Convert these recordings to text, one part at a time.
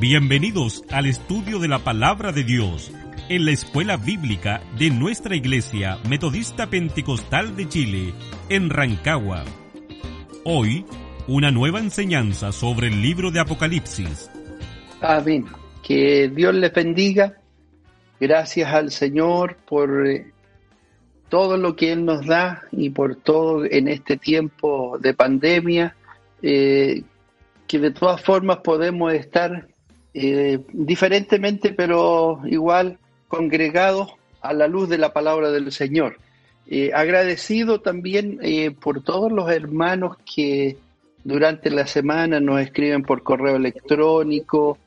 Bienvenidos al estudio de la palabra de Dios en la escuela bíblica de nuestra iglesia metodista pentecostal de Chile, en Rancagua. Hoy, una nueva enseñanza sobre el libro de Apocalipsis. Amén. Que Dios les bendiga. Gracias al Señor por eh, todo lo que Él nos da y por todo en este tiempo de pandemia, eh, que de todas formas podemos estar eh, diferentemente, pero igual congregados a la luz de la palabra del Señor. Eh, agradecido también eh, por todos los hermanos que durante la semana nos escriben por correo electrónico,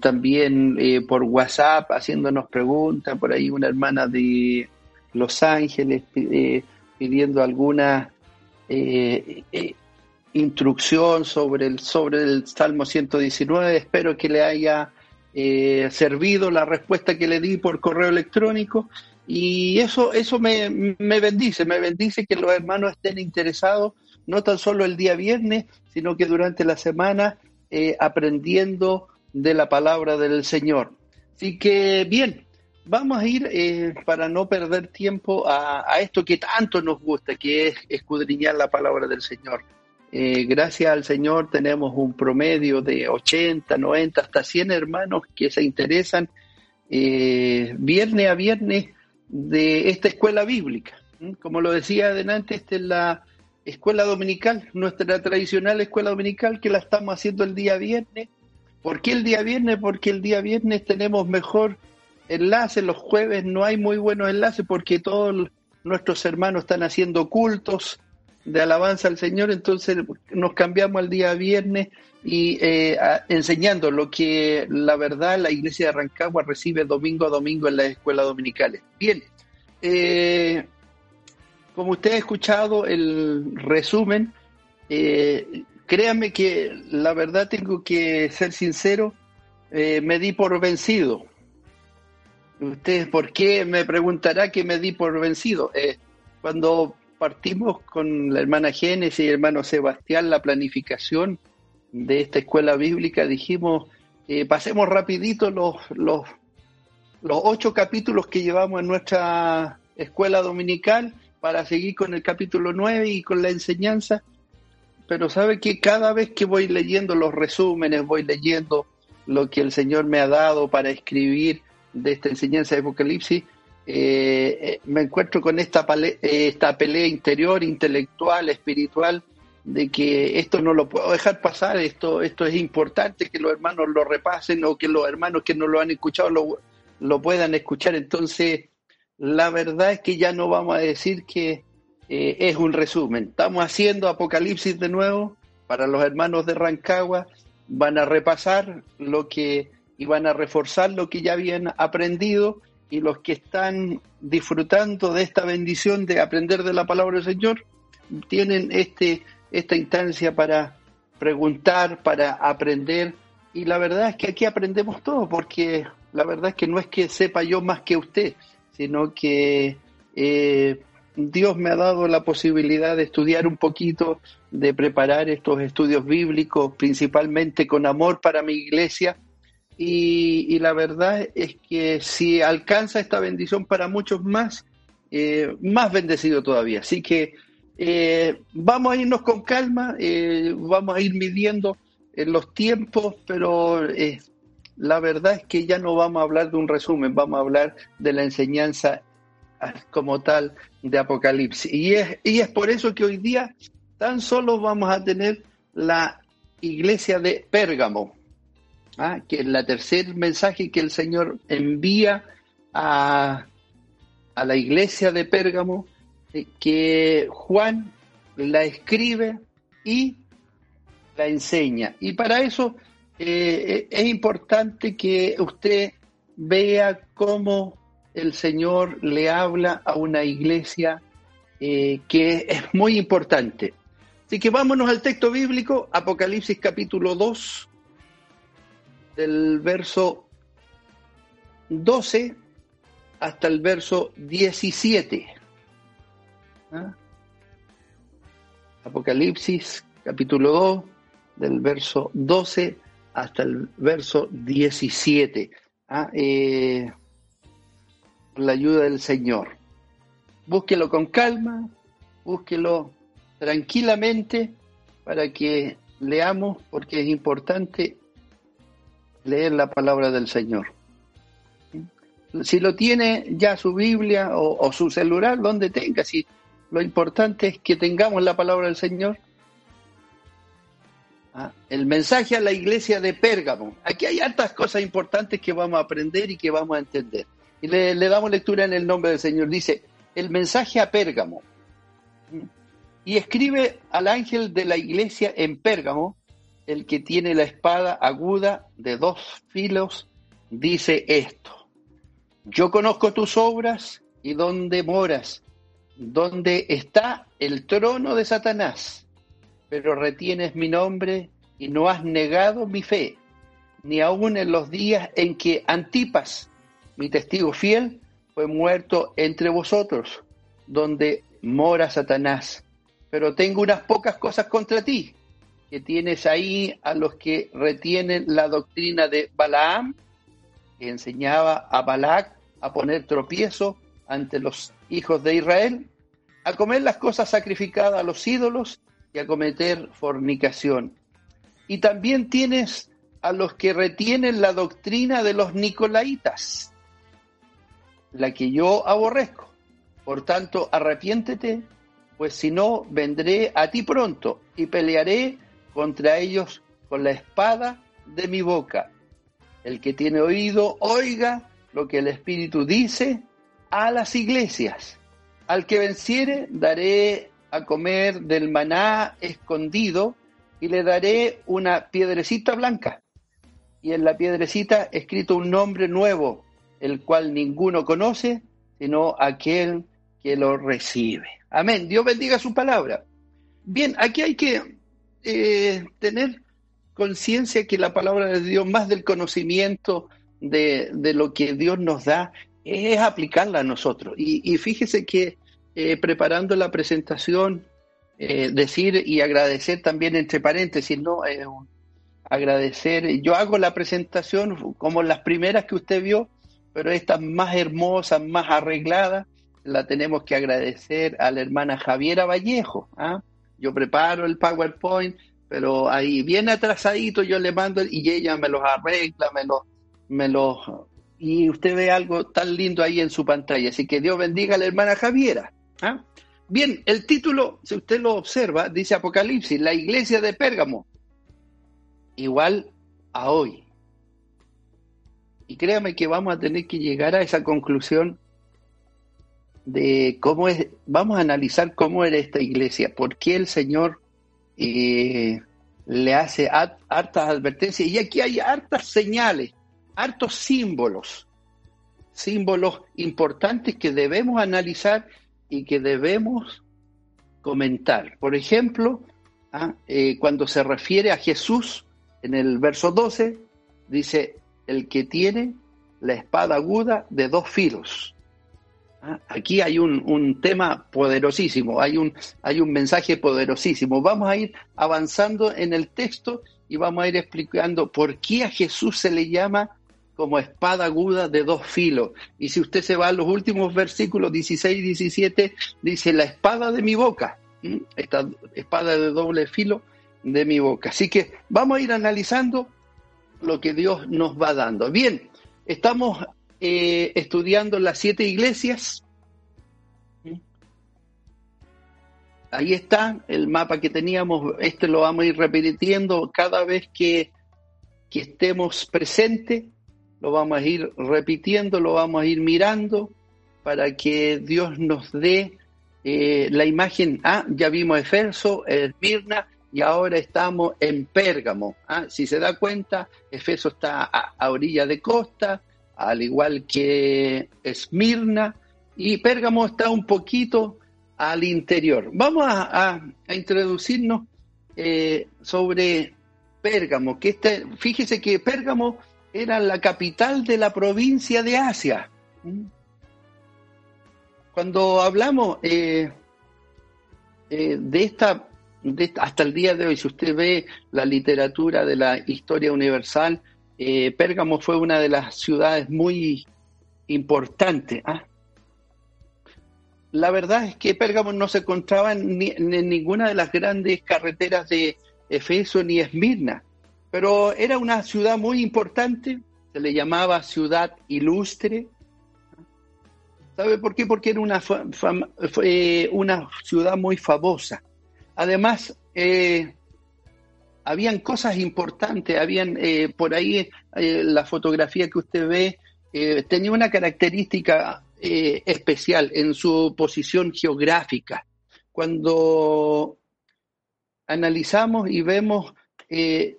también por WhatsApp haciéndonos preguntas, por ahí una hermana de Los Ángeles pidiendo alguna instrucción sobre el, sobre el Salmo 119. Espero que le haya eh, servido la respuesta que le di por correo electrónico. Y eso, eso me, me bendice, me bendice que los hermanos estén interesados, no tan solo el día viernes, sino que durante la semana eh, aprendiendo de la palabra del Señor. Así que bien, vamos a ir eh, para no perder tiempo a, a, esto que tanto nos gusta, que es escudriñar la palabra del Señor. Eh, gracias al Señor tenemos un promedio de 80, 90, hasta 100 hermanos que se interesan eh, viernes a viernes de esta escuela bíblica. Como lo decía adelante, esta es la escuela dominical, nuestra tradicional escuela dominical que la estamos haciendo el día viernes. ¿Por qué el día viernes? Porque el día viernes tenemos mejor enlace, los jueves no hay muy buenos enlaces porque todos nuestros hermanos están haciendo cultos, de alabanza al Señor, entonces nos cambiamos al día viernes y eh, enseñando lo que la verdad la iglesia de Rancagua recibe domingo a domingo en las escuelas dominicales. Bien, eh, como usted ha escuchado el resumen, eh, créanme que la verdad tengo que ser sincero, me di por vencido. Usted, ¿por qué me preguntará que me di por vencido? cuando partimos con la hermana Génesis y el hermano Sebastián la planificación de esta escuela bíblica, dijimos, eh, pasemos rapidito los, los, los ocho capítulos que llevamos en nuestra escuela dominical para seguir con el capítulo nueve y con la enseñanza. Pero sabe que cada vez que voy leyendo los resúmenes, voy leyendo lo que el Señor me ha dado para escribir de esta enseñanza de Apocalipsis, eh, eh, me encuentro con esta, eh, esta pelea interior, intelectual, espiritual, de que esto no lo puedo dejar pasar, esto, esto es importante que los hermanos lo repasen o que los hermanos que no lo han escuchado lo, lo puedan escuchar. Entonces, la verdad es que ya no vamos a decir que es un resumen. Estamos haciendo Apocalipsis de nuevo para los hermanos de Rancagua, van a repasar lo que y van a reforzar lo que ya habían aprendido y los que están disfrutando de esta bendición de aprender de la palabra del Señor tienen este, esta instancia para preguntar, para aprender. Y la verdad es que aquí aprendemos todo, porque la verdad es que no es que sepa yo más que usted, sino que eh, Dios me ha dado la posibilidad de estudiar un poquito, de preparar estos estudios bíblicos, principalmente con amor para mi iglesia y, la verdad es que si alcanza esta bendición para muchos más, eh, más bendecido todavía. Así que eh, vamos a irnos con calma, eh, vamos a ir midiendo los tiempos, pero la verdad es que ya no vamos a hablar de un resumen, vamos a hablar de la enseñanza como tal de Apocalipsis. Y es, y es por eso que hoy día tan solo vamos a tener la iglesia de Pérgamo. ¿Ah? que es la tercer mensaje que el Señor envía a, a la iglesia de Pérgamo, eh, que Juan la escribe y la enseña. Y para eso eh, es importante que usted vea cómo el Señor le habla a una iglesia eh, que es muy importante. Así que vámonos al texto bíblico, Apocalipsis capítulo 2, del verso 12 hasta el verso 17. ¿Ah? Apocalipsis capítulo 2, del verso 12 hasta el verso 17. ¿Ah? Eh, la ayuda del Señor. Búsquelo con calma, búsquelo tranquilamente para que leamos, porque es importante leer la palabra del Señor. Si lo tiene ya su Biblia o, su celular, donde tenga, si lo importante es que tengamos la palabra del Señor. Ah, el mensaje a la iglesia de Pérgamo. Aquí hay hartas cosas importantes que vamos a aprender y que vamos a entender. Y le, damos lectura en el nombre del Señor. Dice, el mensaje a Pérgamo. Y escribe al ángel de la iglesia en Pérgamo, el que tiene la espada aguda de dos filos, dice esto. Yo conozco tus obras y dónde moras, dónde está el trono de Satanás, pero retienes mi nombre y no has negado mi fe, ni aun en los días en que Antipas, mi testigo fiel, fue muerto entre vosotros, donde mora Satanás. Pero tengo unas pocas cosas contra ti, que tienes ahí a los que retienen la doctrina de Balaam, que enseñaba a Balac a poner tropiezo ante los hijos de Israel, a comer las cosas sacrificadas a los ídolos y a cometer fornicación. Y también tienes a los que retienen la doctrina de los nicolaitas, la que yo aborrezco. Por tanto, arrepiéntete, pues si no, vendré a ti pronto y pelearé contra ellos con la espada de mi boca. El que tiene oído, oiga lo que el Espíritu dice a las iglesias. Al que venciere, daré a comer del maná escondido y le daré una piedrecita blanca. Y en la piedrecita escrito un nombre nuevo el cual ninguno conoce, sino aquel que lo recibe. Amén. Dios bendiga su palabra. Bien, aquí hay que eh, tener conciencia que la palabra de Dios, más del conocimiento de, lo que Dios nos da, es aplicarla a nosotros. Y, fíjese que eh, preparando la presentación, eh, decir y agradecer también entre paréntesis, ¿no? agradecer, yo hago la presentación como las primeras que usted vio, pero esta más hermosa, más arreglada, la tenemos que agradecer a la hermana Javiera Vallejo. ¿ah? Yo preparo el PowerPoint, pero ahí bien atrasadito yo le mando y ella me los arregla, me los, me los, y usted ve algo tan lindo ahí en su pantalla. Así que Dios bendiga a la hermana Javiera. ¿ah? Bien, el título, si usted lo observa, dice Apocalipsis, la iglesia de Pérgamo, igual a hoy. Y créame que vamos a tener que llegar a esa conclusión de cómo es, vamos a analizar cómo era esta iglesia, por qué el Señor eh, le hace hartas advertencias. Y aquí hay hartas señales, hartos símbolos, símbolos importantes que debemos analizar y que debemos comentar. Por ejemplo, ah, eh, cuando se refiere a Jesús en el verso 12, dice, el que tiene la espada aguda de dos filos. Ah, aquí hay un, tema poderosísimo, hay un, hay un mensaje poderosísimo. Vamos a ir avanzando en el texto y vamos a ir explicando por qué a Jesús se le llama como espada aguda de dos filos. Y si usted se va a los últimos versículos 16 y 17, dice la espada de mi boca, esta espada de doble filo de mi boca. Así que vamos a ir analizando lo que Dios nos va dando. Bien, estamos eh, estudiando las siete iglesias. Ahí está el mapa que teníamos, este lo vamos a ir repitiendo cada vez que, que estemos presentes, lo vamos a ir repitiendo, lo vamos a ir mirando para que Dios nos dé eh, la imagen. Ah, ya vimos Efeso, Esmirna, y ahora estamos en Pérgamo. ¿ah? Si se da cuenta, Efeso está a, orilla de costa, al igual que Esmirna, y Pérgamo está un poquito al interior. Vamos a, introducirnos eh, sobre Pérgamo, que este, fíjese que Pérgamo era la capital de la provincia de Asia. ¿Mm? Cuando hablamos eh, eh, de, esta, hasta el día de hoy, si usted ve la literatura de la historia universal, eh, Pérgamo fue una de las ciudades muy importantes. ¿ah? La verdad es que Pérgamo no se encontraba en, ninguna de las grandes carreteras de Efeso ni Esmirna, pero era una ciudad muy importante, se le llamaba ciudad ilustre, ¿Sabe por qué? Porque era una, una ciudad muy famosa. Además, eh, habían cosas importantes, habían eh, por ahí eh, la fotografía que usted ve tenía una característica especial en su posición geográfica. Cuando analizamos y vemos,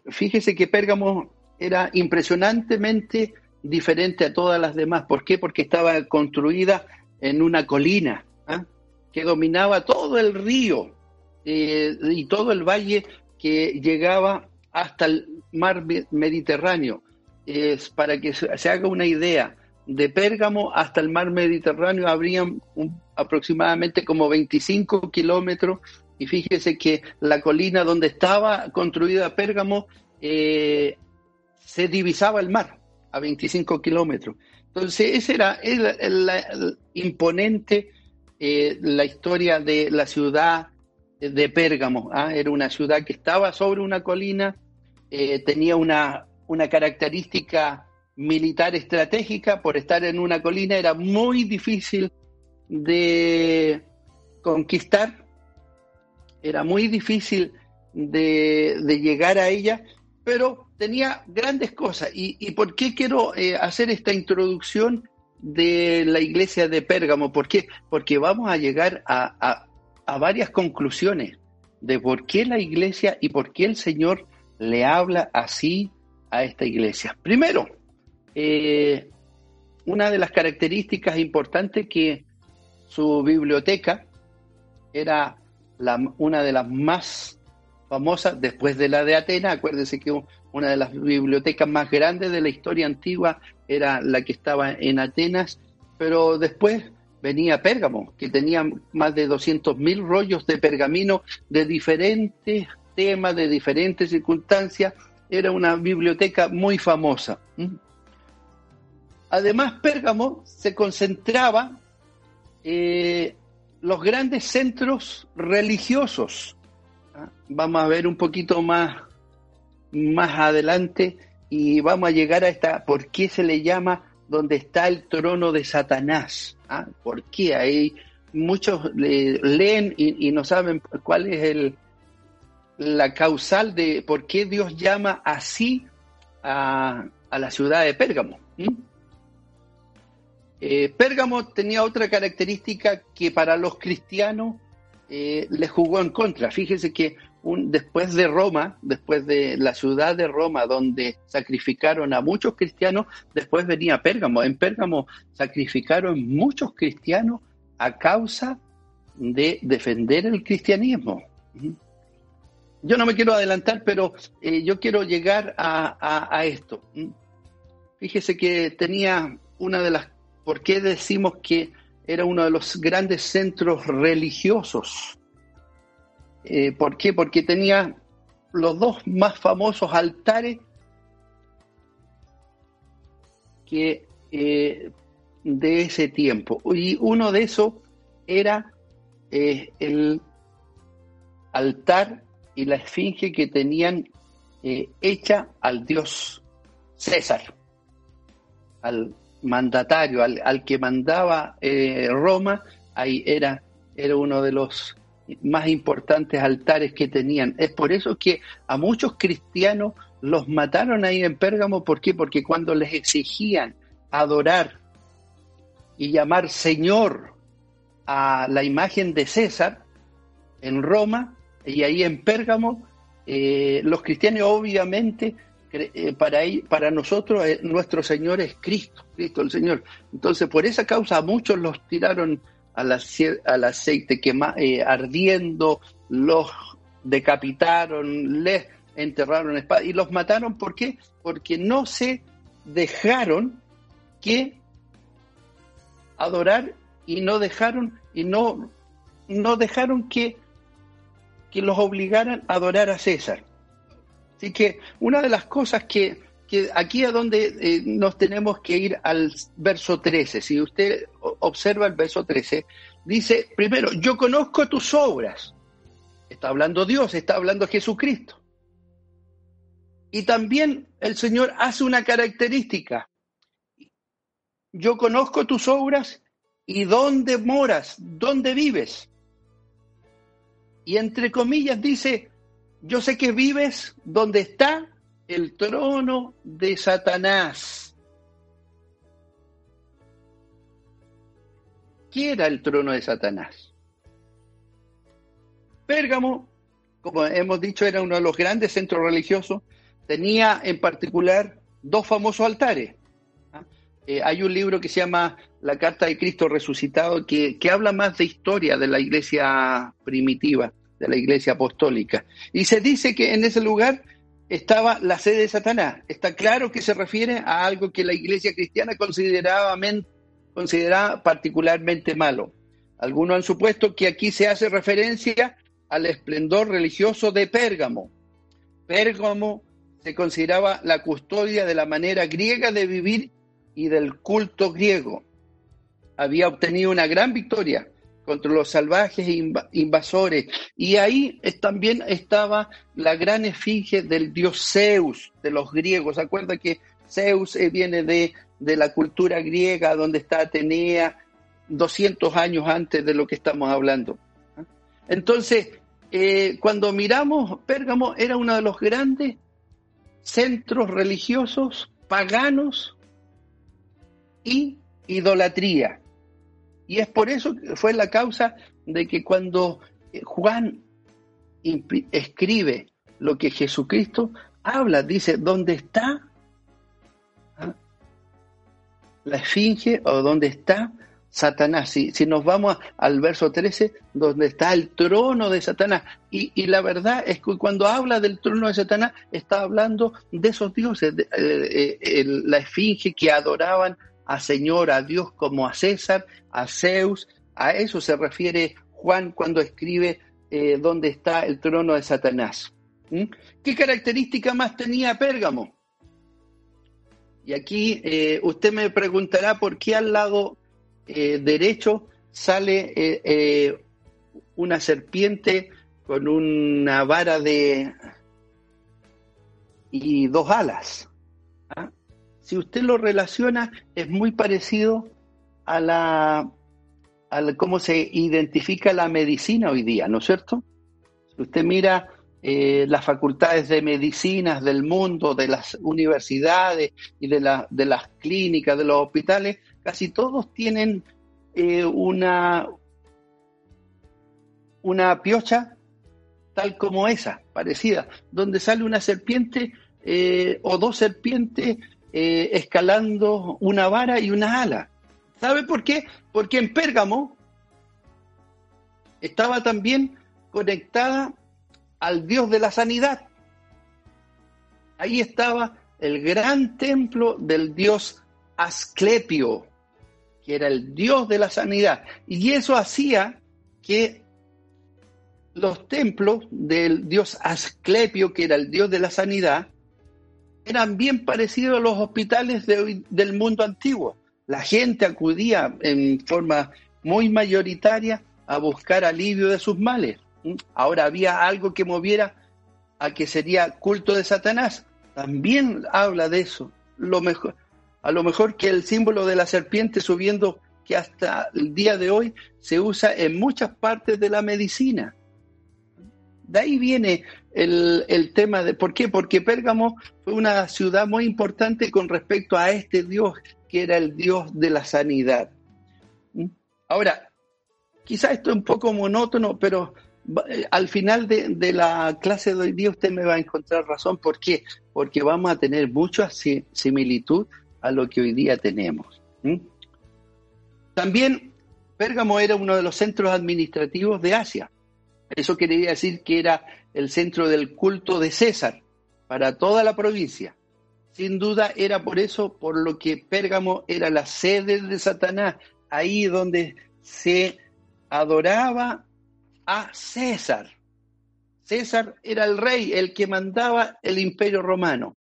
fíjese que Pérgamo era impresionantemente diferente a todas las demás. ¿Por qué? Porque estaba construida en una colina ¿ah? que dominaba todo el río eh, y todo el valle que llegaba hasta el mar Mediterráneo. Es para que se haga una idea, de Pérgamo hasta el mar Mediterráneo habrían aproximadamente como 25 kilómetros y fíjese que la colina donde estaba construida Pérgamo eh, se divisaba el mar a 25 kilómetros. Entonces, esa era el, imponente, eh, la historia de la ciudad de Pérgamo. ¿ah? Era una ciudad que estaba sobre una colina, eh, tenía una, una característica militar estratégica, por estar en una colina era muy difícil de conquistar, era muy difícil de, de llegar a ella, pero tenía grandes cosas. ¿Y, por qué quiero eh, hacer esta introducción de la iglesia de Pérgamo? ¿Por qué? Porque vamos a llegar a, varias conclusiones de por qué la iglesia y por qué el Señor le habla así a esta iglesia. Primero, eh, una de las características importantes que su biblioteca era una de las más famosa después de la de Atenas. Acuérdense que una de las bibliotecas más grandes de la historia antigua era la que estaba en Atenas, pero después venía Pérgamo, que tenía más de 200.000 rollos de pergamino de diferentes temas, de diferentes circunstancias. Era una biblioteca muy famosa. Además, Pérgamo se concentraba eh, los grandes centros religiosos vamos a ver un poquito más, más adelante y vamos a llegar a esta, ¿por qué se le llama donde está el trono de Satanás? ¿Ah? ¿Por qué? Hay muchos leen y, no saben cuál es el, la causal de por qué Dios llama así a, la ciudad de Pérgamo. Eh, Pérgamo tenía otra característica que para los cristianos eh, le jugó en contra. Fíjese que un, después de Roma, después de la ciudad de Roma, donde sacrificaron a muchos cristianos, después venía Pérgamo. En Pérgamo sacrificaron muchos cristianos a causa de defender el cristianismo. Yo no me quiero adelantar, pero eh, yo quiero llegar a, a esto. Fíjese que tenía una de las... ¿Por qué decimos que era uno de los grandes centros religiosos. Eh, ¿Por qué? Porque tenía los dos más famosos altares que eh, de ese tiempo. Y uno de esos era eh, el altar y la esfinge que tenían hecha al dios César, al mandatario, al, que mandaba Roma, ahí era, era uno de los más importantes altares que tenían. Es por eso que a muchos cristianos los mataron ahí en Pérgamo. ¿Por qué? Porque cuando les exigían adorar y llamar Señor a la imagen de César en Roma y ahí en Pérgamo, eh, los cristianos obviamente eh, para, para nosotros nuestro Señor es Cristo, Cristo el Señor. Entonces por esa causa muchos los tiraron al, al aceite quema, ardiendo, los decapitaron, les enterraron espada y los mataron. ¿Por qué? Porque no se dejaron que adorar y no dejaron y no, no dejaron que, que los obligaran a adorar a César. Así que una de las cosas que, aquí a donde eh, nos tenemos que ir al verso 13, si usted observa el verso 13, dice, primero, yo conozco tus obras. Está hablando Dios, está hablando Jesucristo. Y también el Señor hace una característica. Yo conozco tus obras y dónde moras, dónde vives. Y entre comillas dice, yo sé que vives donde está el trono de Satanás. ¿Qué era el trono de Satanás? Pérgamo, como hemos dicho, era uno de los grandes centros religiosos tenía en particular dos famosos altares. ¿ah? Eh, hay un libro que se llama La Carta de Cristo Resucitado que, que habla más de historia de la iglesia primitiva, de la iglesia apostólica. Y se dice que en ese lugar estaba la sede de Satanás. Está claro que se refiere a algo que la iglesia cristiana consideraba, consideraba particularmente malo. Algunos han supuesto que aquí se hace referencia al esplendor religioso de Pérgamo. Pérgamo se consideraba la custodia de la manera griega de vivir y del culto griego. Había obtenido una gran victoria contra los salvajes invasores y ahí también estaba la gran efigie del dios Zeus de los griegos. ¿Se que Zeus eh, viene de, de la cultura griega donde está Atenea 200 años antes de lo que estamos hablando? Entonces, eh, cuando miramos, Pérgamo era uno de los grandes centros religiosos paganos y idolatría. Y es por eso que fue la causa de que cuando eh, Juan escribe lo que Jesucristo habla, dice, ¿dónde está ¿Ah? la esfinge o dónde está Satanás. Si, si nos vamos al verso 13, donde está el trono de Satanás. Y, la verdad es que cuando habla del trono de Satanás, está hablando de esos dioses, eh, eh, la esfinge que adoraban a Señor, a Dios como a César, a Zeus. A eso se refiere Juan cuando escribe eh, dónde está el trono de Satanás. ¿Mm? ¿Qué característica más tenía Pérgamo? Y aquí usted me preguntará por qué al lado eh, derecho sale eh, eh, una serpiente con una vara de y dos alas. ¿ah? Si usted lo relaciona, es muy parecido a la a cómo se identifica la medicina hoy día, ¿no es cierto? Si usted mira las facultades de medicinas del mundo, de las universidades y de, la, de las clínicas, de los hospitales, casi todos tienen eh, una, una piocha tal como esa, parecida, donde sale una serpiente eh, o dos serpientes eh, escalando una vara y una ala. ¿Sabe por qué? Porque en Pérgamo estaba también conectada al Dios de la sanidad. Ahí estaba el gran templo del Dios Asclepio, que era el Dios de la sanidad. Y eso hacía que los templos del Dios Asclepio, que era el Dios de la sanidad, eran bien parecidos a los hospitales del mundo antiguo. La gente acudía en forma muy mayoritaria a buscar alivio de sus males. Ahora había algo que moviera a que sería culto de Satanás. También habla de eso. A lo mejor que el símbolo de la serpiente subiendo que hasta el día de hoy se usa en muchas partes de la medicina. De ahí viene el, tema de por qué, porque Pérgamo fue una ciudad muy importante con respecto a este Dios que era el Dios de la sanidad. ¿Mm? Ahora, quizá esto es un poco monótono, pero eh, al final de, la clase de hoy día usted me va a encontrar razón. ¿Por qué? Porque vamos a tener mucha similitud a lo que hoy día tenemos. También Pérgamo era uno de los centros administrativos de Asia. Eso quería decir que era el centro del culto de César para toda la provincia. Sin duda era por eso por lo que Pérgamo era la sede de Satanás, ahí donde se adoraba a César. César era el rey, el que mandaba el imperio romano.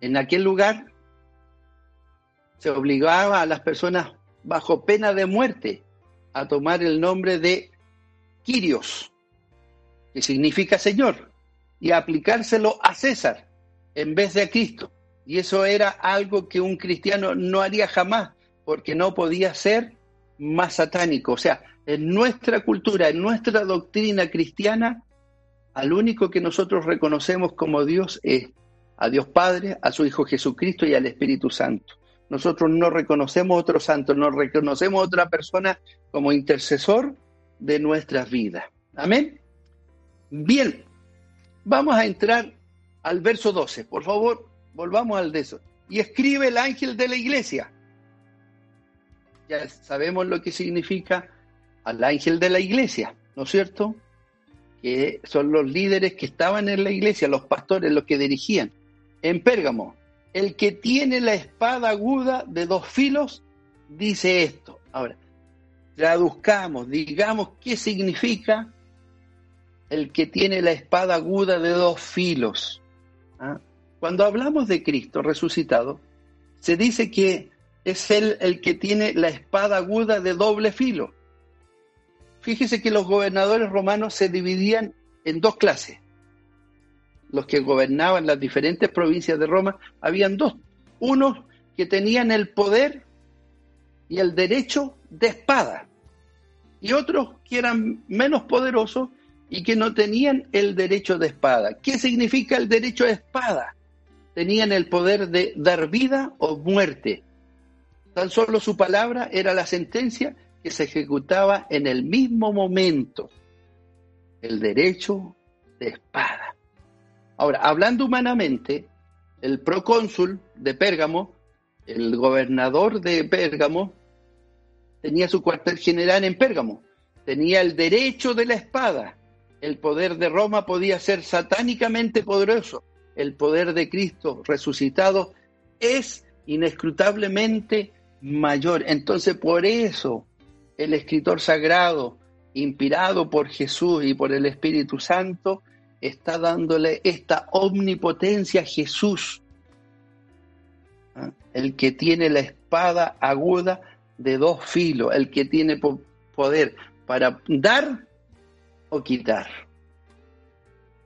En aquel lugar se obligaba a las personas bajo pena de muerte a tomar el nombre de Quirios, que significa Señor, y aplicárselo a César en vez de a Cristo. Y eso era algo que un cristiano no haría jamás, porque no podía ser más satánico. O sea, en nuestra cultura, en nuestra doctrina cristiana, al único que nosotros reconocemos como Dios es a Dios Padre, a su Hijo Jesucristo y al Espíritu Santo. Nosotros no reconocemos otro santo, no reconocemos otra persona como intercesor de nuestras vidas. Amén. Bien, vamos a entrar al verso 12. Por favor, volvamos al de eso. Y escribe el ángel de la iglesia ya sabemos lo que significa al ángel de la iglesia, ¿no es cierto? Que son los líderes que estaban en la iglesia, los pastores, los que dirigían. En Pérgamo, el que tiene la espada aguda de dos filos dice esto. Ahora, traduzcamos, digamos qué significa el que tiene la espada aguda de dos filos. ¿Ah? Cuando hablamos de Cristo resucitado, se dice que es él el que tiene la espada aguda de doble filo. Fíjese que los gobernadores romanos se dividían en dos clases. Los que gobernaban las diferentes provincias de Roma, habían dos. Unos que tenían el poder y el derecho de espada, y otros que eran menos poderosos y que no tenían el derecho de espada. ¿Qué significa el derecho de espada? Tenían el poder de dar vida o muerte Tan solo su palabra era la sentencia que se ejecutaba en el mismo momento. El derecho de espada. Ahora, hablando humanamente, el procónsul de Pérgamo, el gobernador de Pérgamo, tenía su cuartel general en Pérgamo. Tenía el derecho de la espada. El poder de Roma podía ser satánicamente poderoso. El poder de Cristo resucitado es inescrutablemente mayor. Entonces, por eso el escritor sagrado, inspirado por Jesús y por el Espíritu Santo, está dándole esta omnipotencia a Jesús. El que tiene la espada aguda de dos filos, el que tiene poder para dar o quitar.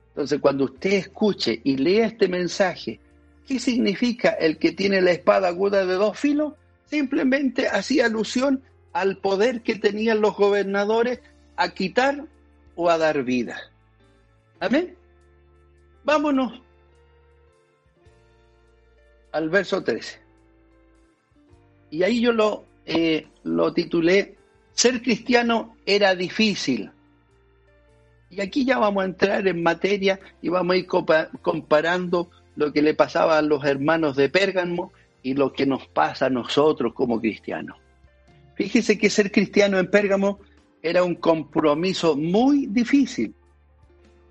Entonces, cuando usted escuche y lea este mensaje, ¿qué significa el que tiene la espada aguda de dos filos? simplemente hacía alusión al poder que tenían los gobernadores a quitar o a dar vida. Amén. Vámonos al verso 13. Y ahí yo lo, eh, lo titulé, Ser cristiano era difícil. Y aquí ya vamos a entrar en materia y vamos a ir comparando lo que le pasaba a los hermanos de Pérgamo y lo que nos pasa a nosotros como cristianos. Fíjese que ser cristiano en Pérgamo era un compromiso muy difícil.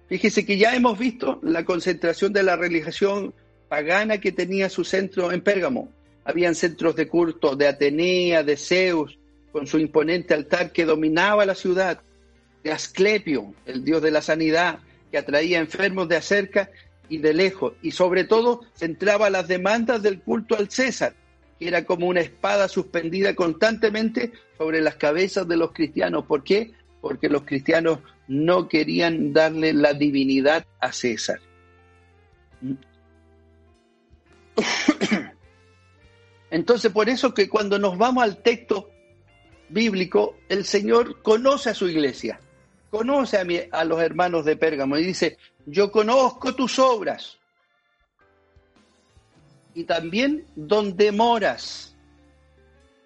Fíjese que ya hemos visto la concentración de la religión pagana que tenía su centro en Pérgamo. Habían centros de culto de Atenea, de Zeus, con su imponente altar que dominaba la ciudad, de Asclepio, el dios de la sanidad, que atraía enfermos de acerca y de lejos, y sobre todo centraba las demandas del culto al César, que era como una espada suspendida constantemente sobre las cabezas de los cristianos. ¿Por qué? Porque los cristianos no querían darle la divinidad a César. Entonces, por eso que cuando nos vamos al texto bíblico, el Señor conoce a su iglesia, conoce a, a los hermanos de Pérgamo y dice, yo conozco tus obras y también donde moras.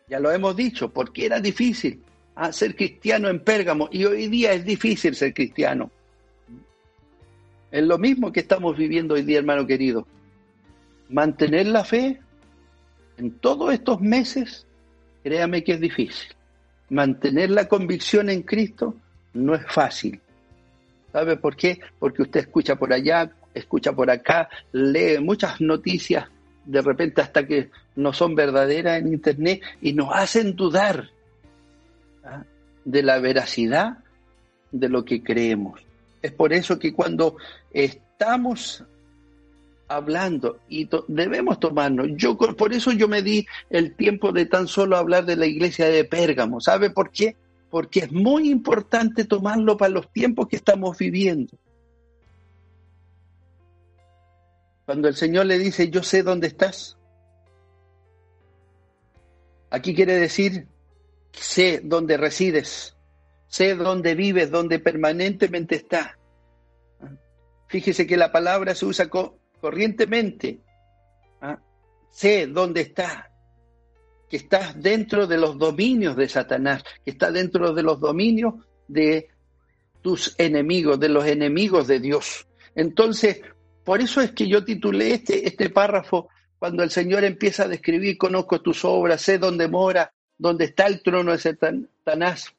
Ya lo hemos dicho, porque era difícil. a ser cristiano en Pérgamo y hoy día es difícil ser cristiano. Es lo mismo que estamos viviendo hoy día, hermano querido. Mantener la fe en todos estos meses, créame que es difícil. Mantener la convicción en Cristo no es fácil. ¿Sabe por qué? Porque usted escucha por allá, escucha por acá, lee muchas noticias, de repente hasta que no son verdaderas en Internet y nos hacen dudar ¿ah? de la veracidad de lo que creemos. Es por eso que cuando estamos hablando y debemos tomarnos, yo por eso yo me di el tiempo de tan solo hablar de la iglesia de Pérgamo. ¿Sabe por qué? Porque es muy importante tomarlo para los tiempos que estamos viviendo. Cuando el Señor le dice, yo sé dónde estás. Aquí quiere decir, sé dónde resides, sé dónde vives, dónde permanentemente estás. Fíjese que la palabra se usa corrientemente. ¿ah? Sé dónde estás, que estás dentro de los dominios de Satanás, que estás dentro de los dominios de tus enemigos, de los enemigos de Dios. Entonces, por eso es que yo titulé este, este párrafo cuando el Señor empieza a describir, conozco tus obras, sé dónde mora, dónde está el trono de Satanás.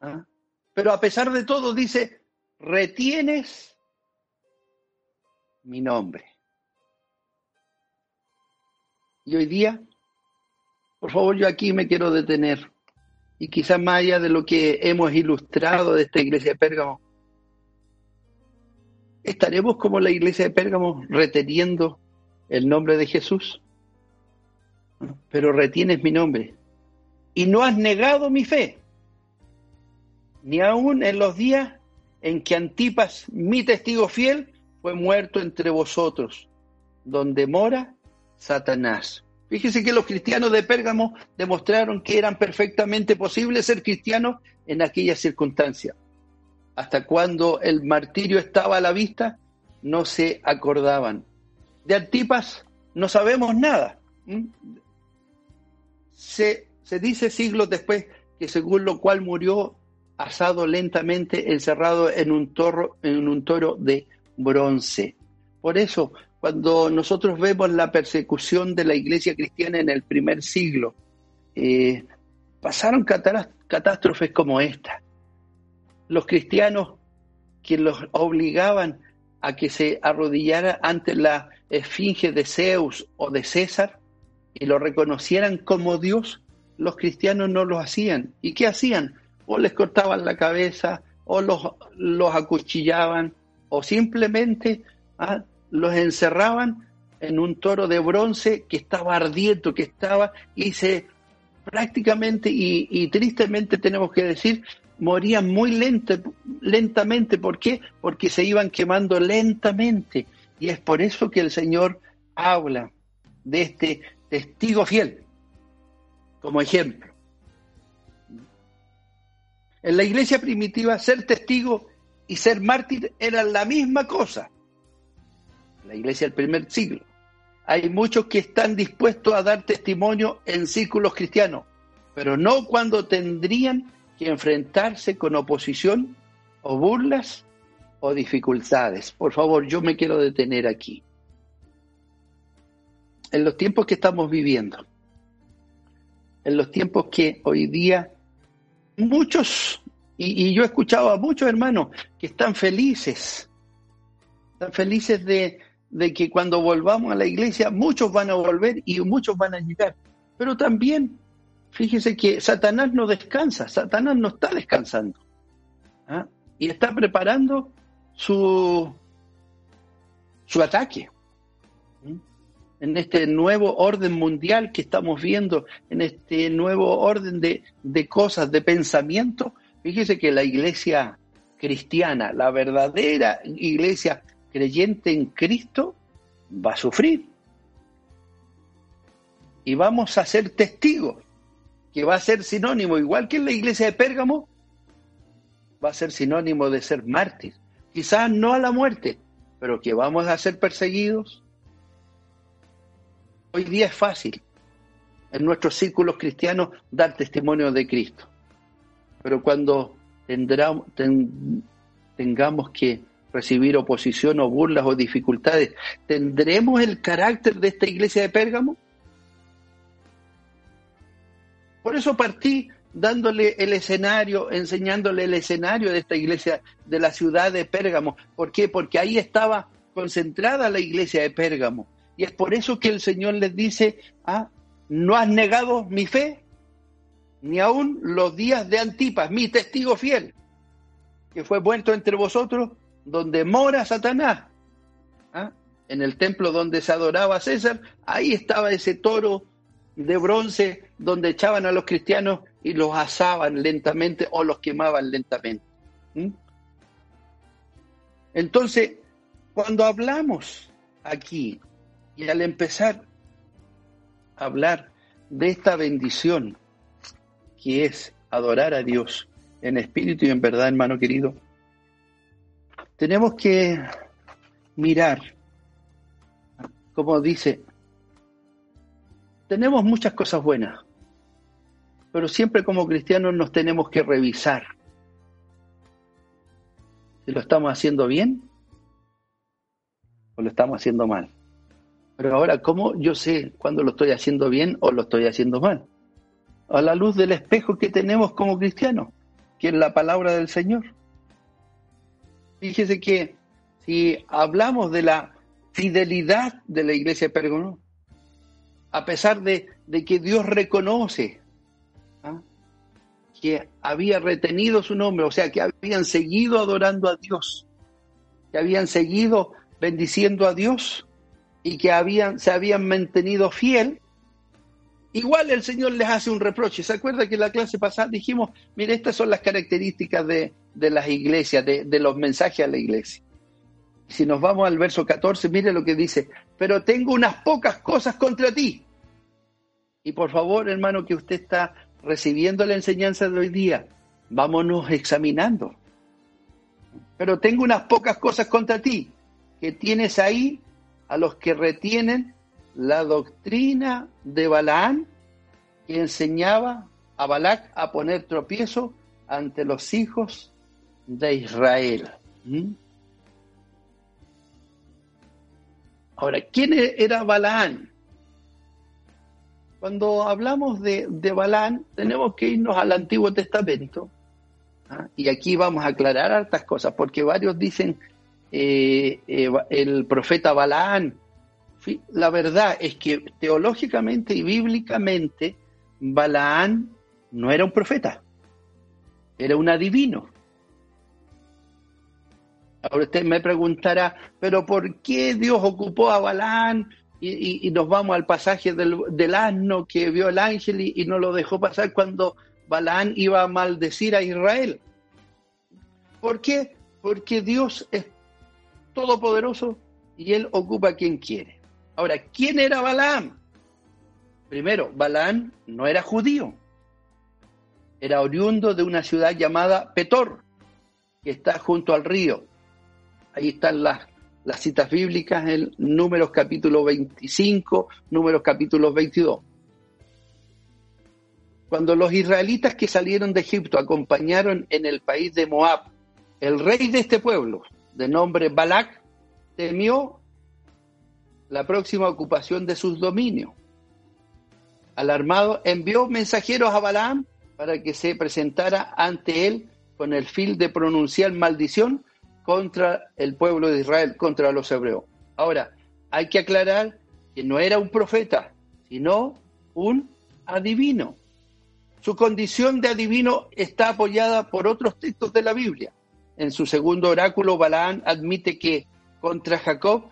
¿Ah? Pero a pesar de todo dice, retienes mi nombre. Y hoy día, por favor, yo aquí me quiero detener. Y quizás más allá de lo que hemos ilustrado de esta iglesia de Pérgamo, ¿Estaremos como la iglesia de Pérgamo reteniendo el nombre de Jesús? Pero retienes mi nombre. Y no has negado mi fe, ni aun en los días en que Antipas, mi testigo fiel, fue muerto entre vosotros, donde mora Satanás. Fíjese que los cristianos de Pérgamo demostraron que eran perfectamente posible ser cristianos en aquellas circunstancias hasta cuando el martirio estaba a la vista, no se acordaban. De Antipas no sabemos nada. Se, se dice siglos después que según lo cual murió asado lentamente, encerrado en un, toro, en un toro de bronce. Por eso, cuando nosotros vemos la persecución de la iglesia cristiana en el primer siglo, eh, pasaron catástrofes como esta los cristianos que los obligaban a que se arrodillara ante la esfinge de Zeus o de César y lo reconocieran como Dios, los cristianos no lo hacían. ¿Y qué hacían? O les cortaban la cabeza, o los, los acuchillaban, o simplemente ah, los encerraban en un toro de bronce que estaba ardiendo, que estaba, y se prácticamente y, tristemente tenemos que decir, morían muy lentamente. ¿Por qué? Porque se iban quemando lentamente. Y es por eso que el Señor habla de este testigo fiel como ejemplo. En la iglesia primitiva, ser testigo y ser mártir eran la misma cosa. La iglesia del primer siglo. Hay muchos que están dispuestos a dar testimonio en círculos cristianos, pero no cuando tendrían que enfrentarse con oposición o burlas o dificultades. Por favor, yo me quiero detener aquí. En los tiempos que estamos viviendo, en los tiempos que hoy día muchos, y, yo he escuchado a muchos hermanos que están felices, están felices de, de que cuando volvamos a la iglesia muchos van a volver y muchos van a llegar, pero también fíjese que Satanás no descansa, Satanás no está descansando. ¿ah? Y está preparando su, su ataque. En este nuevo orden mundial que estamos viendo, en este nuevo orden de, de cosas, de pensamiento, fíjese que la iglesia cristiana, la verdadera iglesia creyente en Cristo, va a sufrir. Y vamos a ser testigos que va a ser sinónimo, igual que en la iglesia de Pérgamo, va a ser sinónimo de ser mártir. Quizás no a la muerte, pero que vamos a ser perseguidos. Hoy día es fácil en nuestros círculos cristianos dar testimonio de Cristo. Pero cuando tengamos que recibir oposición o burlas o dificultades, ¿tendremos el carácter de esta iglesia de Pérgamo? Por eso partí dándole el escenario, enseñándole el escenario de esta iglesia de la ciudad de Pérgamo. ¿Por qué? Porque ahí estaba concentrada la iglesia de Pérgamo. Y es por eso que el Señor les dice, ah, no has negado mi fe, ni aún los días de Antipas, mi testigo fiel, que fue vuelto entre vosotros donde mora Satanás, ¿ah? en el templo donde se adoraba a César, ahí estaba ese toro de bronce donde echaban a los cristianos y los asaban lentamente o los quemaban lentamente. Entonces, cuando hablamos aquí y al empezar a hablar de esta bendición que es adorar a Dios en espíritu y en verdad, hermano querido, tenemos que mirar, como dice, tenemos muchas cosas buenas, pero siempre como cristianos nos tenemos que revisar si lo estamos haciendo bien o lo estamos haciendo mal. Pero ahora, ¿cómo yo sé cuando lo estoy haciendo bien o lo estoy haciendo mal? A la luz del espejo que tenemos como cristianos, que es la palabra del Señor. Fíjese que si hablamos de la fidelidad de la iglesia de a pesar de, que Dios reconoce ¿ah? que había retenido su nombre, o sea, que habían seguido adorando a Dios, que habían seguido bendiciendo a Dios y que habían, se habían mantenido fiel, igual el Señor les hace un reproche. ¿Se acuerda que en la clase pasada dijimos, mire, estas son las características de, de las iglesias, de, los mensajes a la iglesia. Si nos vamos al verso 14, mire lo que dice, pero tengo unas pocas cosas contra ti. Y por favor, hermano, que usted está recibiendo la enseñanza de hoy día, vámonos examinando. Pero tengo unas pocas cosas contra ti, que tienes ahí a los que retienen la doctrina de Balaán, que enseñaba a Balac a poner tropiezo ante los hijos de Israel. ¿Mm? Ahora, ¿quién era Balaán? Cuando hablamos de, de Balaán, tenemos que irnos al Antiguo Testamento. ¿ah? Y aquí vamos a aclarar hartas cosas, porque varios dicen eh, eh, el profeta Balaán. La verdad es que teológicamente y bíblicamente, Balaán no era un profeta, era un adivino. Ahora usted me preguntará, pero ¿por qué Dios ocupó a Balán? Y, nos vamos al pasaje del, asno que vio el ángel y, no lo dejó pasar cuando Balán iba a maldecir a Israel. ¿Por qué? Porque Dios es todopoderoso y él ocupa a quien quiere. Ahora, ¿quién era Balaam? Primero, Balaam no era judío. Era oriundo de una ciudad llamada Petor, que está junto al río. Ahí están las, las citas bíblicas en números capítulo 25, números capítulo 22. Cuando los israelitas que salieron de Egipto acompañaron en el país de Moab, el rey de este pueblo, de nombre Balak, temió la próxima ocupación de sus dominios. Alarmado, envió mensajeros a Balaam para que se presentara ante él con el fin de pronunciar maldición contra el pueblo de Israel, contra los hebreos. Ahora, hay que aclarar que no era un profeta, sino un adivino. Su condición de adivino está apoyada por otros textos de la Biblia. En su segundo oráculo, Balaán admite que contra Jacob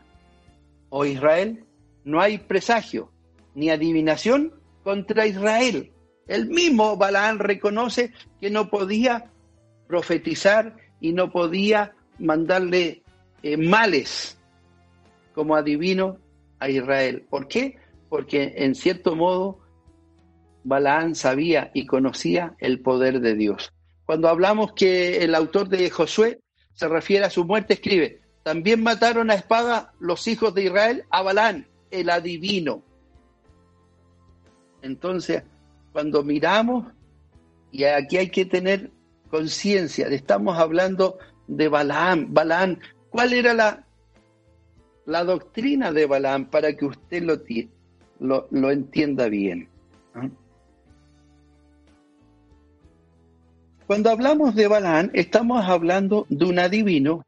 o Israel no hay presagio ni adivinación contra Israel. El mismo Balaán reconoce que no podía profetizar y no podía mandarle eh, males como adivino a Israel. ¿Por qué? Porque en cierto modo Balaán sabía y conocía el poder de Dios. Cuando hablamos que el autor de Josué se refiere a su muerte, escribe, también mataron a espada los hijos de Israel a Balaán, el adivino. Entonces, cuando miramos, y aquí hay que tener conciencia, estamos hablando de Balaam. Balaam, ¿cuál era la, la doctrina de Balaam para que usted lo, lo, lo entienda bien? ¿Ah? Cuando hablamos de Balaam, estamos hablando de un adivino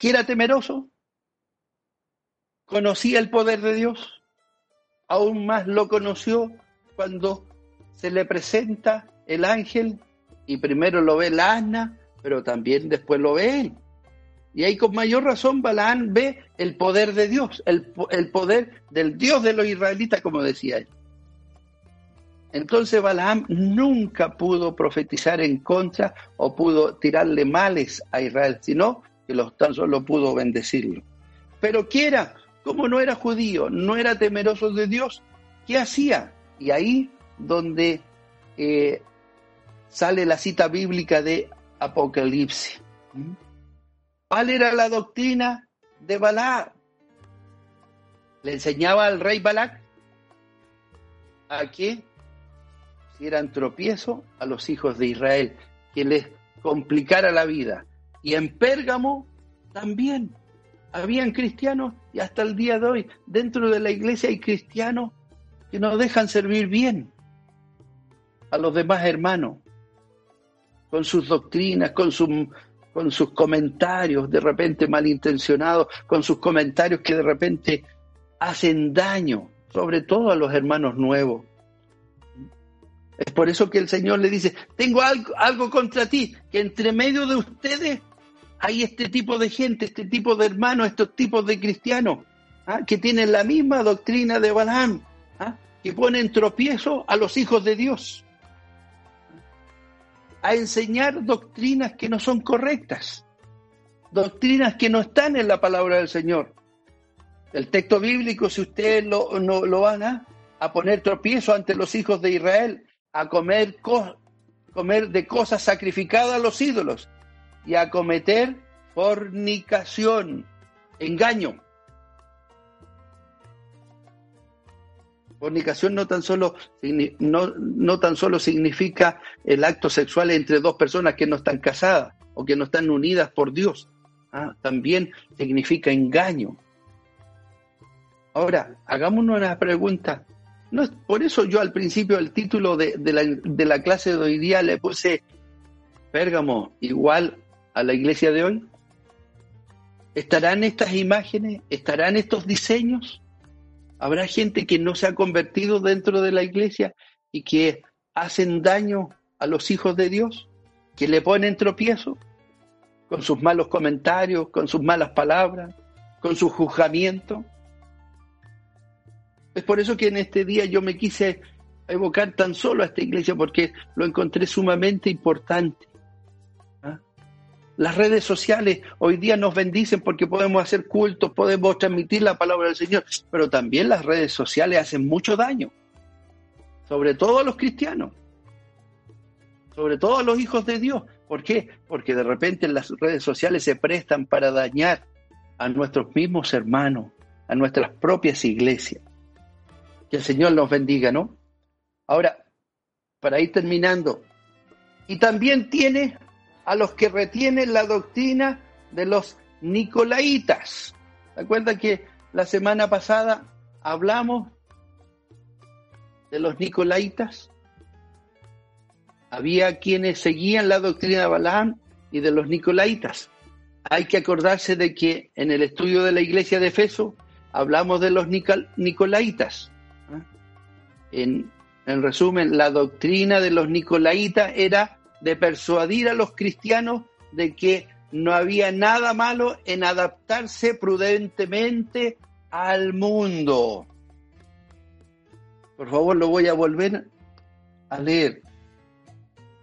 que era temeroso, conocía el poder de Dios, aún más lo conoció cuando se le presenta el ángel y primero lo ve la asna, pero también después lo ve él. Y ahí con mayor razón Balaán ve el poder de Dios, el, el, poder del Dios de los israelitas, como decía él. Entonces Balaam nunca pudo profetizar en contra o pudo tirarle males a Israel, sino que los, tan solo pudo bendecirlo. Pero ¿qué era? Como no era judío, no era temeroso de Dios, ¿qué hacía? Y ahí donde eh, sale la cita bíblica de Apocalipsis. ¿Mm? ¿Cuál era la doctrina de Balaam? Le enseñaba al rey Balac a que eran tropiezo a los hijos de Israel, que les complicara la vida. Y en Pérgamo también habían cristianos y hasta el día de hoy dentro de la iglesia hay cristianos que no dejan servir bien a los demás hermanos con sus doctrinas, con, con sus comentarios de repente malintencionados, con sus comentarios que de repente hacen daño, sobre todo a los hermanos nuevos. Es por eso que el Señor le dice, tengo algo, algo contra ti, que entre medio de ustedes hay este tipo de gente, este tipo de hermanos, estos tipos de cristianos, ¿ah? que tienen la misma doctrina de Balaam, ¿ah? que ponen tropiezo a los hijos de Dios a enseñar doctrinas que no son correctas, doctrinas que no están en la palabra del Señor. El texto bíblico, si ustedes lo, no, lo van a, a, poner tropiezo ante los hijos de Israel, a comer, comer de cosas sacrificadas a los ídolos y a cometer fornicación, engaño. Fornicación no tan solo no, no tan solo significa el acto sexual entre dos personas que no están casadas o que no están unidas por Dios. ¿ah? También significa engaño. Ahora, hagámonos una pregunta. No, por eso yo al principio el título de, la, de la clase de hoy día le puse Pérgamo igual la iglesia de hoy. ¿Estarán estas imágenes? ¿Estarán estos diseños? Habrá gente que no se ha convertido dentro de la iglesia y que hacen daño a los hijos de Dios, que le ponen tropiezo con sus malos comentarios, con sus malas palabras, con su juzgamiento. Es por eso que en este día yo me quise evocar tan solo a esta iglesia porque lo encontré sumamente importante. Las redes sociales hoy día nos bendicen porque podemos hacer cultos, podemos transmitir la palabra del Señor, pero también las redes sociales hacen mucho daño, sobre todo a los cristianos, sobre todo a los hijos de Dios. ¿Por qué? Porque de repente las redes sociales se prestan para dañar a nuestros mismos hermanos, a nuestras propias iglesias. Que el Señor nos bendiga, ¿no? Ahora, para ir terminando, y también tiene a los que retienen la doctrina de los nicolaitas. ¿Se acuerdan que la semana pasada hablamos de los nicolaitas? Había quienes seguían la doctrina de Balaam y de los nicolaitas. Hay que acordarse de que en el estudio de la iglesia de Efeso hablamos de los nicolaitas. En, en resumen, la doctrina de los nicolaitas era de persuadir a los cristianos de que no había nada malo en adaptarse prudentemente al mundo. Por favor, lo voy a volver a leer.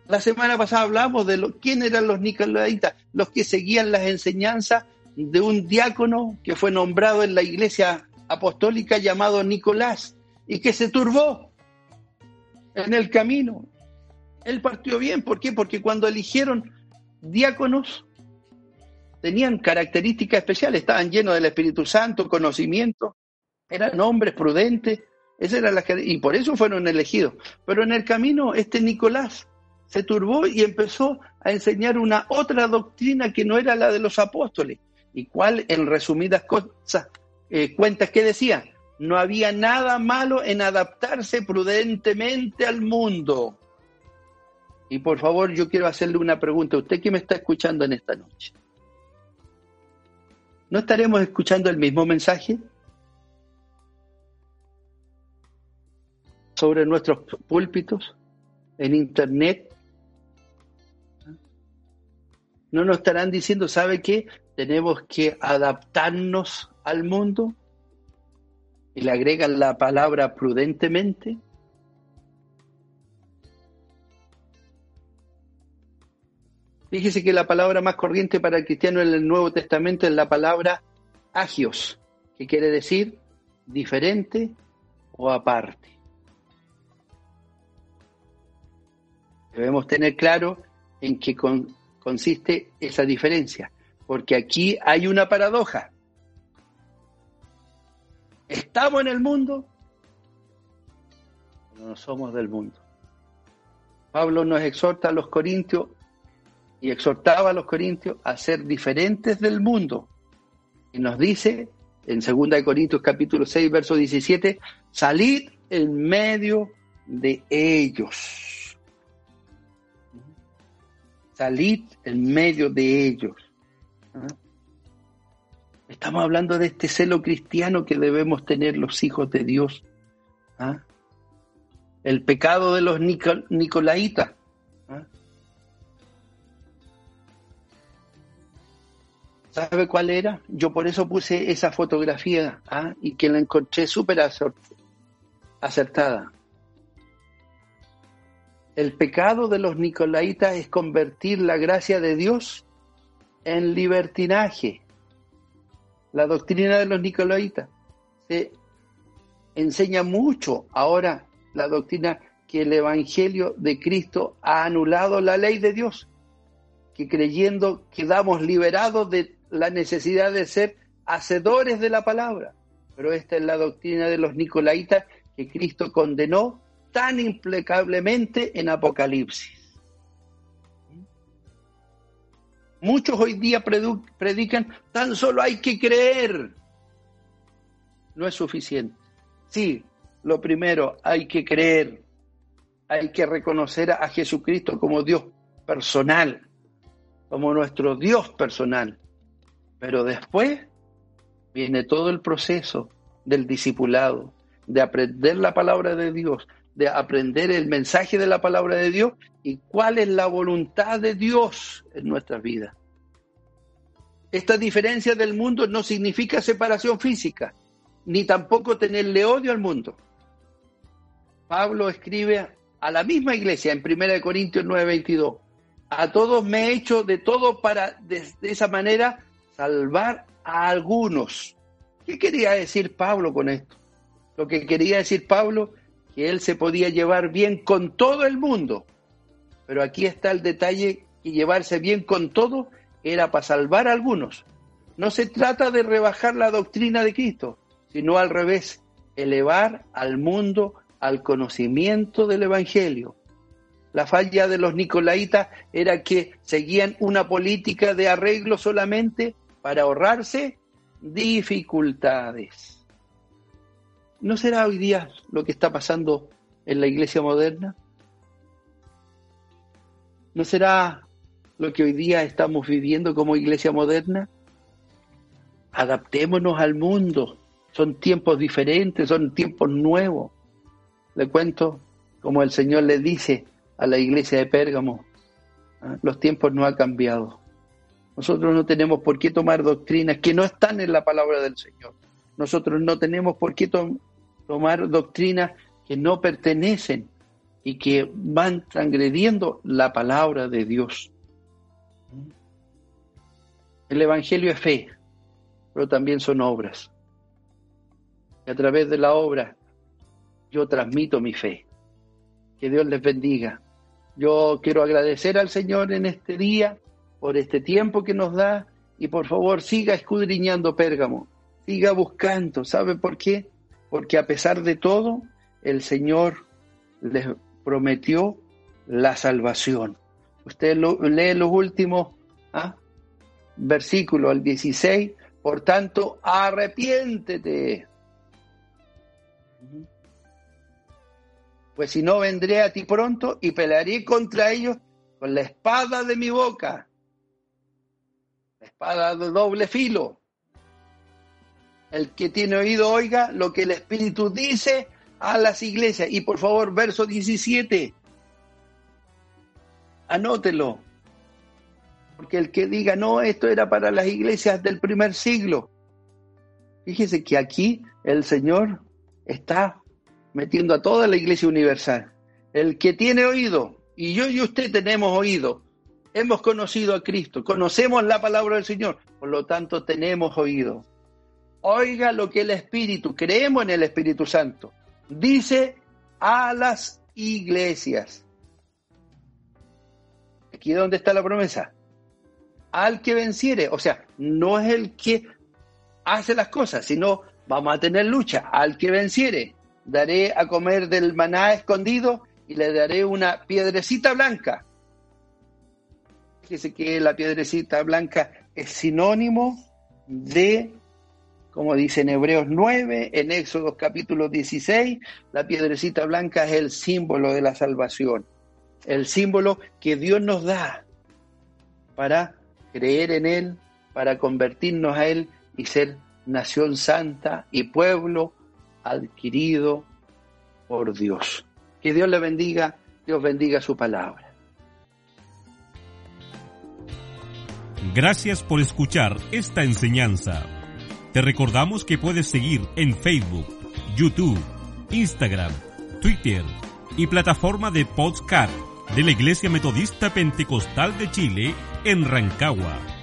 La semana pasada hablamos de quién eran los nicolaitas, los que seguían las enseñanzas de un diácono que fue nombrado en la iglesia apostólica llamado Nicolás y que se turbó en el camino él partió bien. ¿Por qué? Porque cuando eligieron diáconos, tenían características especiales, estaban llenos del Espíritu Santo, conocimiento, eran hombres prudentes, esa era la, y por eso fueron elegidos. Pero en el camino, este Nicolás se turbó y empezó a enseñar una otra doctrina que no era la de los apóstoles. ¿Y cuál, en resumidas cosas, eh, cuentas que decía? No había nada malo en adaptarse prudentemente al mundo. Y por favor, yo quiero hacerle una pregunta a usted que me está escuchando en esta noche. ¿No estaremos escuchando el mismo mensaje? Sobre nuestros púlpitos, en internet. ¿No nos estarán diciendo, sabe qué? Tenemos que adaptarnos al mundo. Y le agregan la palabra prudentemente. Fíjese que la palabra más corriente para el cristiano en el Nuevo Testamento es la palabra agios, que quiere decir diferente o aparte. Debemos tener claro en qué consiste esa diferencia, porque aquí hay una paradoja. Estamos en el mundo, pero no somos del mundo. Pablo nos exhorta a los corintios y exhortaba a los corintios a ser diferentes del mundo. Y nos dice en 2 Corintios capítulo 6, verso 17, salid en medio de ellos. Salid en medio de ellos. ¿Ah? Estamos hablando de este celo cristiano que debemos tener los hijos de Dios. ¿Ah? El pecado de los nicolaitas ¿Sabe cuál era? Yo por eso puse esa fotografía ¿ah? y que la encontré súper acertada. El pecado de los nicolaitas es convertir la gracia de Dios en libertinaje. La doctrina de los nicolaitas se enseña mucho ahora la doctrina que el Evangelio de Cristo ha anulado la ley de Dios, que creyendo quedamos liberados de la necesidad de ser hacedores de la palabra. Pero esta es la doctrina de los nicolaitas que Cristo condenó tan implacablemente en Apocalipsis. Muchos hoy día predican, tan solo hay que creer. No es suficiente. Sí, lo primero, hay que creer. Hay que reconocer a Jesucristo como Dios personal, como nuestro Dios personal. Pero después viene todo el proceso del discipulado, de aprender la palabra de Dios, de aprender el mensaje de la palabra de Dios y cuál es la voluntad de Dios en nuestras vidas. Esta diferencia del mundo no significa separación física, ni tampoco tenerle odio al mundo. Pablo escribe a la misma iglesia en 1 Corintios 9:22, a todos me he hecho de todo para de esa manera salvar a algunos. ¿Qué quería decir Pablo con esto? Lo que quería decir Pablo, que él se podía llevar bien con todo el mundo. Pero aquí está el detalle que llevarse bien con todo era para salvar a algunos. No se trata de rebajar la doctrina de Cristo, sino al revés, elevar al mundo al conocimiento del Evangelio. La falla de los nicolaitas era que seguían una política de arreglo solamente para ahorrarse dificultades. ¿No será hoy día lo que está pasando en la iglesia moderna? ¿No será lo que hoy día estamos viviendo como iglesia moderna? Adaptémonos al mundo. Son tiempos diferentes, son tiempos nuevos. Le cuento como el Señor le dice a la iglesia de Pérgamo, ¿ah? los tiempos no han cambiado. Nosotros no tenemos por qué tomar doctrinas que no están en la palabra del Señor. Nosotros no tenemos por qué tomar doctrinas que no pertenecen y que van transgrediendo la palabra de Dios. El Evangelio es fe, pero también son obras. Y a través de la obra yo transmito mi fe. Que Dios les bendiga. Yo quiero agradecer al Señor en este día por este tiempo que nos da y por favor siga escudriñando Pérgamo, siga buscando. ¿Sabe por qué? Porque a pesar de todo, el Señor les prometió la salvación. Usted lee los últimos ¿ah? versículos, al 16, por tanto, arrepiéntete. Pues si no, vendré a ti pronto y pelearé contra ellos con la espada de mi boca, espada de doble filo. El que tiene oído oiga lo que el Espíritu dice a las iglesias. Y por favor, verso 17. Anótelo. Porque el que diga, no, esto era para las iglesias del primer siglo. Fíjese que aquí el Señor está metiendo a toda la iglesia universal. El que tiene oído, y yo y usted tenemos oído, hemos conocido a Cristo, conocemos la palabra del Señor, por lo tanto tenemos oído. Oiga lo que el Espíritu, creemos en el Espíritu Santo, dice a las iglesias. Aquí donde está la promesa. Al que venciere, o sea, no es el que hace las cosas, sino vamos a tener lucha. Al que venciere, daré a comer del maná escondido y le daré una piedrecita blanca. Fíjese que la piedrecita blanca es sinónimo de como dice en Hebreos 9, en Éxodo capítulo 16, la piedrecita blanca es el símbolo de la salvación, el símbolo que Dios nos da para creer en Él, para convertirnos a Él y ser nación santa y pueblo adquirido por Dios. Que Dios le bendiga, Dios bendiga su palabra. Gracias por escuchar esta enseñanza. Te recordamos que puedes seguir en Facebook, YouTube, Instagram, Twitter y plataforma de podcast de la Iglesia Metodista Pentecostal de Chile en Rancagua